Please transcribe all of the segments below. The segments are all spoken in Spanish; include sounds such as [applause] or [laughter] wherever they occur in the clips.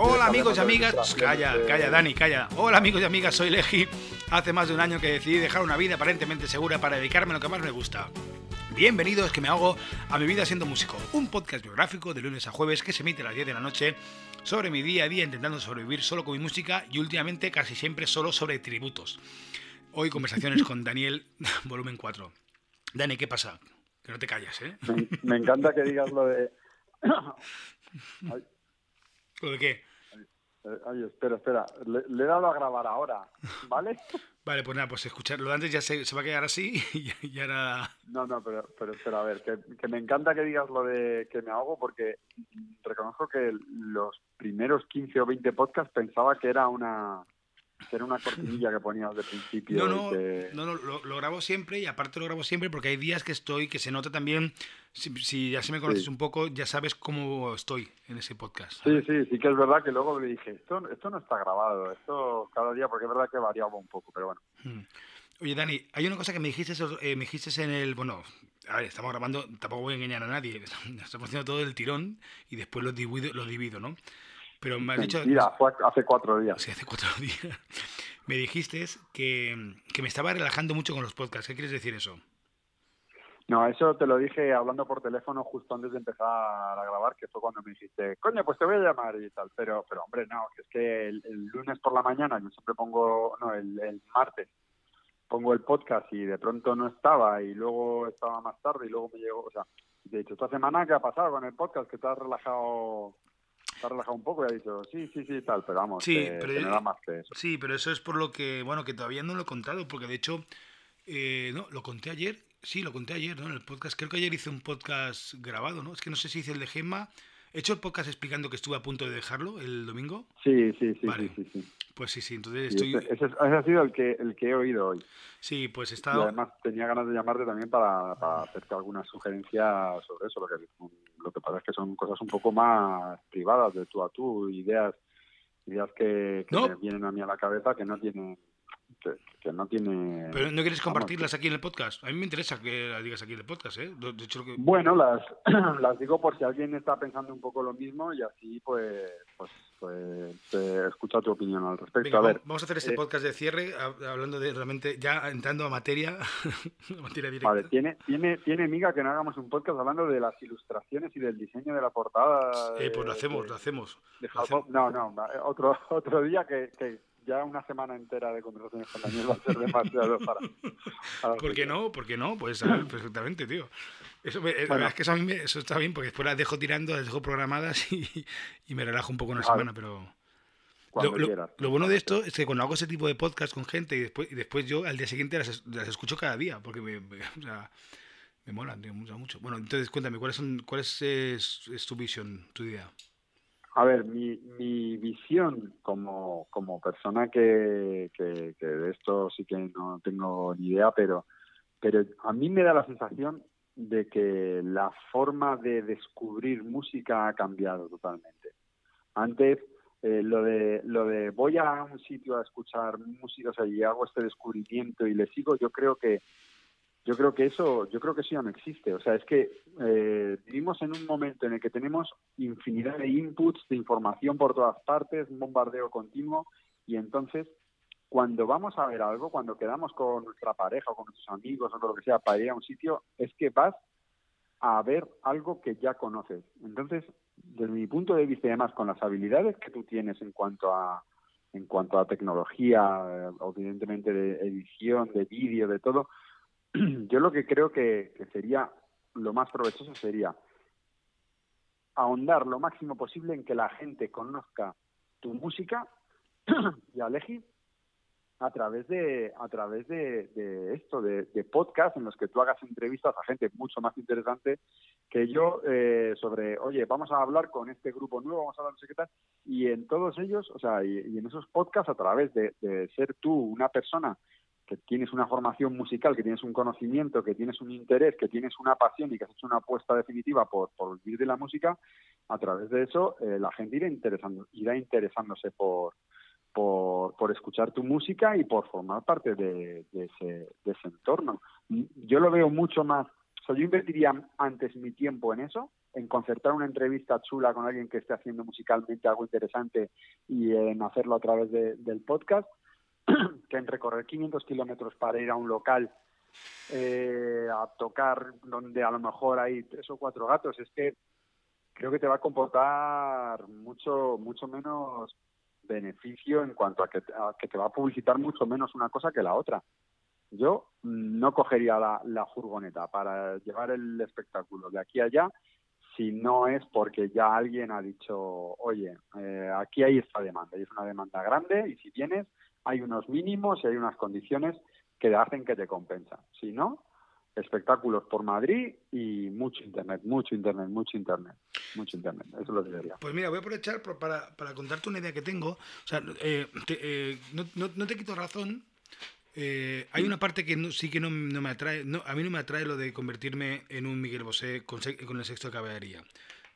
Hola amigos y amigas, calla, calla Dani, calla. Hola amigos y amigas, soy Legi. Hace más de un año que decidí dejar una vida aparentemente segura para dedicarme a lo que más me gusta. Bienvenidos, que me hago a mi vida siendo músico, un podcast biográfico de lunes a jueves que se emite a las 10 de la noche sobre mi día a día intentando sobrevivir solo con mi música y últimamente casi siempre solo sobre tributos. Hoy conversaciones con Daniel, [laughs] volumen 4. Dani, ¿qué pasa? Que no te calles, ¿eh? Me, me encanta que digas lo de... [laughs] Ay, ¿Lo de qué? Eh, ay, espera, espera. Le, le he dado a grabar ahora, ¿vale? [laughs] Vale, pues nada, pues escuchar. Lo de antes ya se, se va a quedar así [laughs] y, y ahora... No, no, pero, pero espera, a ver, que, que me encanta que digas lo de que me ahogo porque reconozco que los primeros 15 o 20 podcasts pensaba que era una que era una cortinilla que ponías de principio. No, no, que- no, no lo, lo grabo siempre y aparte lo grabo siempre porque hay días que estoy, que se nota también, si, si ya se me conoces Sí. un poco, ya sabes cómo estoy en ese podcast. Sí, sí, sí que es verdad que luego le dije, esto, esto no está grabado, esto cada día, porque es verdad que variaba un poco, pero bueno. Mm. Oye, Dani, hay una cosa que me dijiste, eh, me dijiste en el. Bueno, a ver, estamos grabando, tampoco voy a engañar a nadie. [laughs] Estamos haciendo todo el tirón y después lo divido, lo divido ¿no? Pero me has dicho. Mentira, fue hace cuatro días. Sí, hace cuatro [laughs] días. Me dijiste que, que me estaba relajando mucho con los podcasts. ¿Qué quieres decir eso? No, eso te lo dije hablando por teléfono justo antes de empezar a grabar, que fue cuando me dijiste, coño, pues te voy a llamar y tal. Pero, pero hombre, no, que es que el, el lunes por la mañana, yo siempre pongo, no, el, el martes, pongo el podcast y de pronto no estaba y luego estaba más tarde y luego me llegó, o sea, de hecho, esta semana, ¿qué ha pasado con el podcast? Que te has relajado, has relajado un poco y has dicho, sí, sí, sí, tal, pero vamos, Sí, que, pero que yo- no era más que eso. Sí, pero eso es por lo que, bueno, que todavía no lo he contado, porque de hecho, eh, no, lo conté ayer, sí, lo conté ayer, ¿no? En el podcast, creo que ayer hice un podcast grabado, ¿no? Es que no sé si hice el de Gemma. ¿He hecho el podcast explicando que estuve a punto de dejarlo el domingo? Sí, sí, sí, Vale. sí, sí, sí. Pues sí, sí, entonces estoy... ese, ha sido el que, el que he oído hoy. Sí, pues he Y estado... además tenía ganas de llamarte también para, para hacerte alguna sugerencia sobre eso. Lo que, lo que pasa es que son cosas un poco más privadas, de tú a tú, ideas ideas que, que No. me vienen a mí a la cabeza que no tienen que, no tiene Pero no quieres compartirlas aquí en el podcast. A mí me interesa que las digas aquí en el podcast, ¿eh? De hecho, lo que... bueno las [clears throat] las digo por si alguien está pensando un poco lo mismo y así pues pues pues eh, escucha tu opinión al respecto Venga, a ver va- vamos a hacer este eh, podcast de cierre, hab- hablando de realmente, ya entrando a materia, [laughs] a materia directa. Vale, tiene, tiene, tiene miga que no hagamos un podcast hablando de las ilustraciones y del diseño de la portada. Eh, pues lo hacemos, de- lo hacemos. de lo Jacob. hacemos. No, no, eh, otro, [laughs] otro día que, que ya una semana entera de conversaciones con Daniel va a ser demasiado [laughs] para. para ¿Por qué no? ¿Por qué no? Pues [laughs] perfectamente, tío. Eso, me- la Bueno. verdad es que eso a mí me- eso está bien, porque después las dejo tirando, las dejo programadas y, y me relajo un poco una semana, pero... Lo, lo- lo bueno de esto es que cuando hago ese tipo de podcast con gente y después, y después yo al día siguiente las, las escucho cada día, porque me, me- o sea, me molan, tío, mucho, mucho. Bueno, entonces cuéntame, ¿cuál es, cuál es, es- es tu visión, tu idea? A ver, mi, mi visión como, como persona que, que, que de esto sí que no tengo ni idea, pero, pero a mí me da la sensación de que la forma de descubrir música ha cambiado totalmente. Antes, eh, lo de lo de voy a un sitio a escuchar música, o sea, y hago este descubrimiento y le sigo, yo creo que yo creo que eso yo creo que eso ya no existe. O sea es que eh, vivimos en un momento en el que tenemos infinidad de inputs de información por todas partes un bombardeo continuo y entonces cuando vamos a ver algo cuando quedamos con nuestra pareja o con nuestros amigos o con lo que sea para ir a un sitio es que vas a ver algo que ya conoces. Entonces desde mi punto de vista además con las habilidades que tú tienes en cuanto a en cuanto a tecnología eh, evidentemente de edición de vídeo de todo [clears throat] yo lo que creo que, sería lo más provechoso sería ahondar lo máximo posible en que la gente conozca tu música [clears throat] y Aleji a través de a través de, de esto de, de podcast en los que tú hagas entrevistas a gente mucho más interesante que yo eh, sobre oye vamos a hablar con este grupo nuevo vamos a hablar no sé qué tal y en todos ellos o sea y, y en esos podcasts a través de, de ser tú una persona que tienes una formación musical, que tienes un conocimiento, que tienes un interés, que tienes una pasión y que has hecho una apuesta definitiva por, por vivir de la música, a través de eso eh, la gente irá, interesando, irá interesándose por, por, escuchar tu música y por formar parte de, ese, de ese entorno. Yo lo veo mucho más, o sea, yo invertiría antes mi tiempo en eso en concertar una entrevista chula con alguien que esté haciendo musicalmente algo interesante y en hacerlo a través del podcast, que en recorrer 500 kilómetros para ir a un local eh, a tocar donde a lo mejor hay tres o cuatro gatos. Es que creo que te va a comportar mucho, mucho menos beneficio en cuanto a que, que te va a publicitar mucho menos una cosa que la otra. Yo no cogería la, la furgoneta para llevar el espectáculo de aquí a allá si no es porque ya alguien ha dicho, oye, eh, aquí hay esta demanda, y es una demanda grande, y si vienes, hay unos mínimos y hay unas condiciones que hacen que te compensa. Si no, espectáculos por Madrid y mucho internet, mucho internet, mucho internet, mucho internet. Eso es lo que diría. Pues mira, voy a aprovechar para, para contarte una idea que tengo. O sea, eh, eh, no, no, te quito razón. Eh, hay una parte que sí que no, no me atrae. a mí no me atrae lo de convertirme en un Miguel Bosé con, con el sexto de caballería.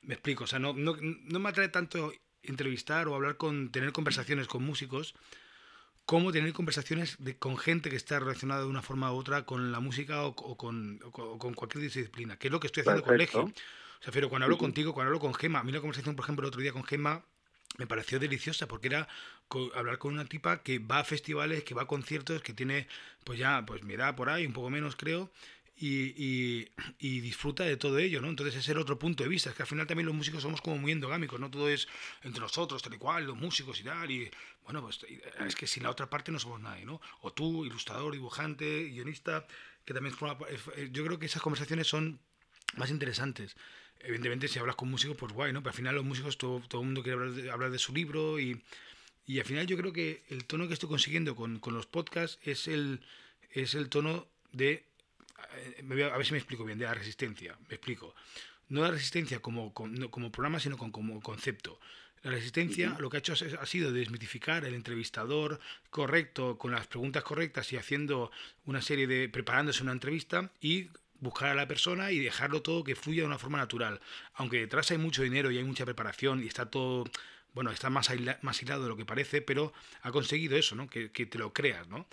Me explico. O sea, no, no, no me atrae tanto entrevistar o hablar con, tener conversaciones con músicos cómo tener conversaciones con gente que está relacionada de una forma u otra con la música o, con, con, cualquier disciplina, que es lo que estoy haciendo con Legi. O sea, pero cuando hablo contigo, cuando hablo con Gema, a mí la conversación, por ejemplo, el otro día con Gema me pareció deliciosa porque era hablar con una tipa que va a festivales, que va a conciertos, que tiene, pues ya, pues mi edad por ahí, un poco menos creo, y, disfruta de todo ello, ¿no? Entonces es el otro punto de vista, es que al final también los músicos somos como muy endogámicos, ¿no? Todo es entre nosotros, tal y cual, los músicos y tal, y bueno, pues es que sin la otra parte no somos nadie, ¿no? O tú, ilustrador, dibujante, guionista, que también forma... Eh, yo creo que esas conversaciones son más interesantes. Evidentemente, si hablas con músicos, pues guay, ¿no? Pero al final los músicos, todo, todo el mundo quiere hablar de, hablar de su libro y, y al final yo creo que el tono que estoy consiguiendo con, con los podcasts es el, es el tono de a ver si me explico bien, de la resistencia, me explico. No la resistencia como, como, programa, sino como concepto. La resistencia lo que ha hecho ha sido desmitificar el entrevistador correcto, con las preguntas correctas y haciendo una serie de, preparándose una entrevista y buscar a la persona y dejarlo todo que fluya de una forma natural. Aunque detrás hay mucho dinero y hay mucha preparación y está todo, bueno, está más, más hilado de lo que parece, pero ha conseguido eso, ¿no? Que, que te lo creas, ¿no?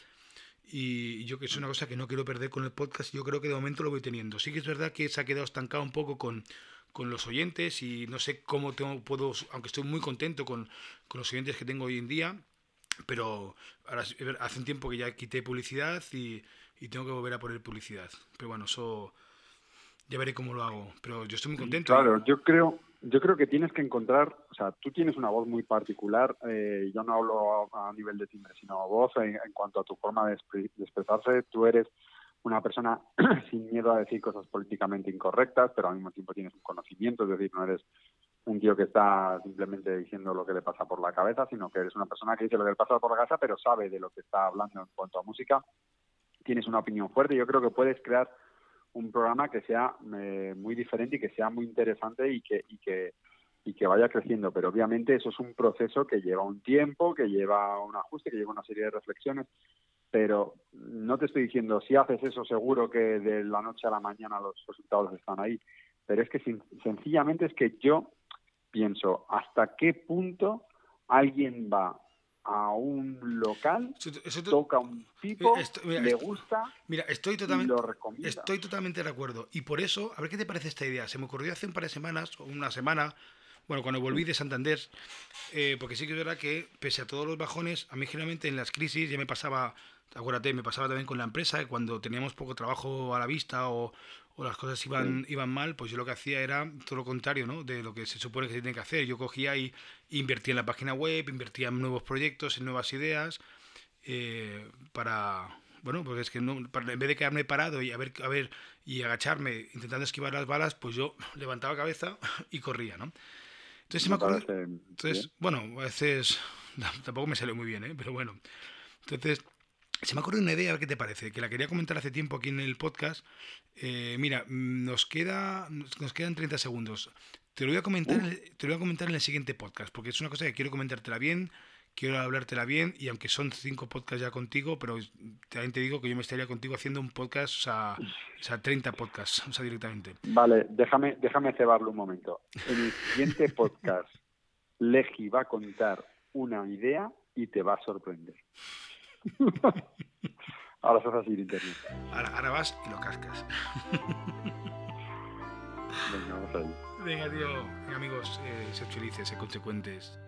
Y yo que es una cosa que no quiero perder con el podcast, yo creo que de momento lo voy teniendo. Sí que es verdad que se ha quedado estancado un poco con, con los oyentes y no sé cómo tengo, puedo, aunque estoy muy contento con, con, los oyentes que tengo hoy en día, pero ahora, hace un tiempo que ya quité publicidad y, y tengo que volver a poner publicidad. Pero bueno, eso ya veré cómo lo hago. Pero yo estoy muy contento. Claro, yo creo, yo creo que tienes que encontrar, o sea, tú tienes una voz muy particular, eh, yo no hablo a, nivel de timbre, sino voz en, cuanto a tu forma de, expresarse, tú eres una persona [clears throat] sin miedo a decir cosas políticamente incorrectas, pero al mismo tiempo tienes un conocimiento, es decir, no eres un tío que está simplemente diciendo lo que le pasa por la cabeza, sino que eres una persona que dice lo que le pasa por la cabeza, pero sabe de lo que está hablando en cuanto a música, tienes una opinión fuerte, yo creo que puedes crear un programa que sea eh, muy diferente y que sea muy interesante y que, y que y que vaya creciendo, pero obviamente eso es un proceso que lleva un tiempo, que lleva un ajuste, que lleva una serie de reflexiones, pero no te estoy diciendo si haces eso seguro que de la noche a la mañana los resultados están ahí, pero es que sencillamente es que yo pienso hasta qué punto alguien va a un local, toca un tipo, le gusta mira, estoy totalmente, lo recomienda. Estoy totalmente de acuerdo. Y por eso, a ver qué te parece esta idea. Se me ocurrió hace un par de semanas, o una semana, bueno, cuando volví de Santander, eh, porque sí que es verdad que, pese a todos los bajones, a mí generalmente en las crisis ya me pasaba, acuérdate, me pasaba también con la empresa, cuando teníamos poco trabajo a la vista o, o las cosas iban, iban mal, pues yo lo que hacía era todo lo contrario, ¿no? De lo que se supone que se tiene que hacer. Yo cogía y invertía en la página web, invertía en nuevos proyectos, en nuevas ideas, eh, para, bueno, pues es que no, en vez de quedarme parado y a ver, a ver y agacharme intentando esquivar las balas, pues yo [laughs] levantaba cabeza [laughs] y corría, ¿no? Entonces, me acuerdo, entonces bueno, a veces [laughs] tampoco me salió muy bien, ¿eh? Pero bueno, entonces se me ocurre una idea, a ver qué te parece, que la quería comentar hace tiempo aquí en el podcast. Eh, mira, nos, queda, nos quedan 30 segundos. Te lo, voy a comentar, te lo voy a comentar en el siguiente podcast, porque es una cosa que quiero comentártela bien, quiero hablártela bien, y aunque son cinco podcasts ya contigo, pero también te digo que yo me estaría contigo haciendo un podcast, o sea, o sea 30 podcasts, o sea, directamente. Vale, déjame, déjame cebarlo un momento. En el siguiente [laughs] podcast, Legi va a contar una idea y te va a sorprender. [laughs] ahora se así internet. Ahora, ahora vas y lo cascas. Venga, vamos ahí. Venga, tío. Venga, amigos, eh, sed felices, sed consecuentes.